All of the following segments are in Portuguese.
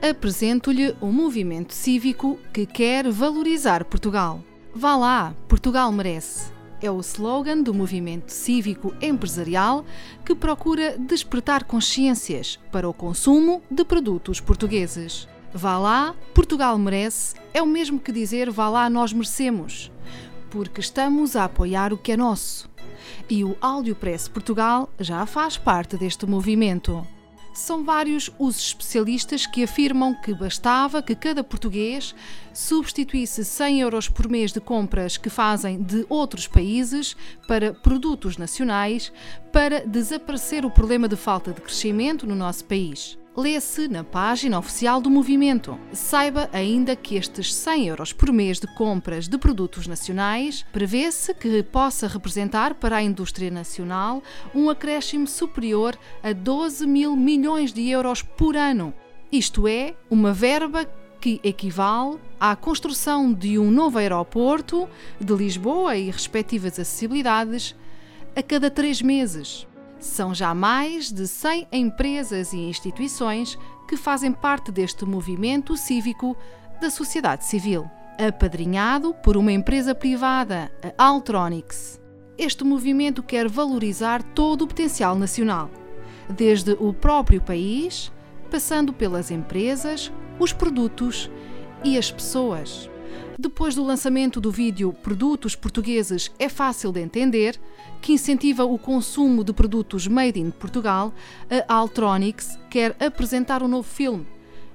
Apresento-lhe um movimento cívico que quer valorizar Portugal. Vá lá, Portugal merece. É o slogan do movimento cívico empresarial que procura despertar consciências para o consumo de produtos portugueses. Vá lá, Portugal merece é o mesmo que dizer vá lá, nós merecemos, porque estamos a apoiar o que é nosso. E o Audiopress Portugal já faz parte deste movimento. São vários os especialistas que afirmam que bastava que cada português substituísse 100 euros por mês de compras que fazem de outros países para produtos nacionais para desaparecer o problema de falta de crescimento no nosso país lê-se na página oficial do movimento. Saiba ainda que estes 100 euros por mês de compras de produtos nacionais prevê-se que possa representar para a indústria nacional um acréscimo superior a 12 mil milhões de euros por ano. Isto é, uma verba que equivale à construção de um novo aeroporto de Lisboa e respectivas acessibilidades a cada três meses. São já mais de 100 empresas e instituições que fazem parte deste movimento cívico da sociedade civil, apadrinhado por uma empresa privada, a Altronics. Este movimento quer valorizar todo o potencial nacional, desde o próprio país, passando pelas empresas, os produtos e as pessoas. Depois do lançamento do vídeo Produtos Portugueses é fácil de entender, que incentiva o consumo de produtos made in Portugal, a Altronics quer apresentar um novo filme.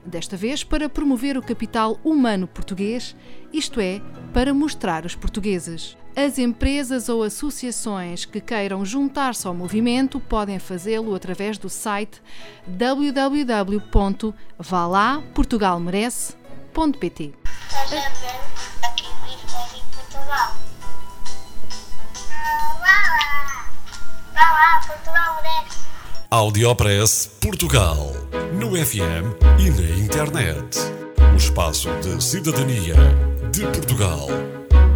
Desta vez para promover o capital humano português, isto é, para mostrar os portugueses. As empresas ou associações que queiram juntar-se ao movimento podem fazê-lo através do site www.valaportugalmerece.pt. Audiopress Portugal. No FM e na internet. O espaço de cidadania de Portugal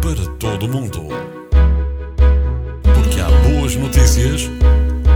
para todo o mundo. Porque há boas notícias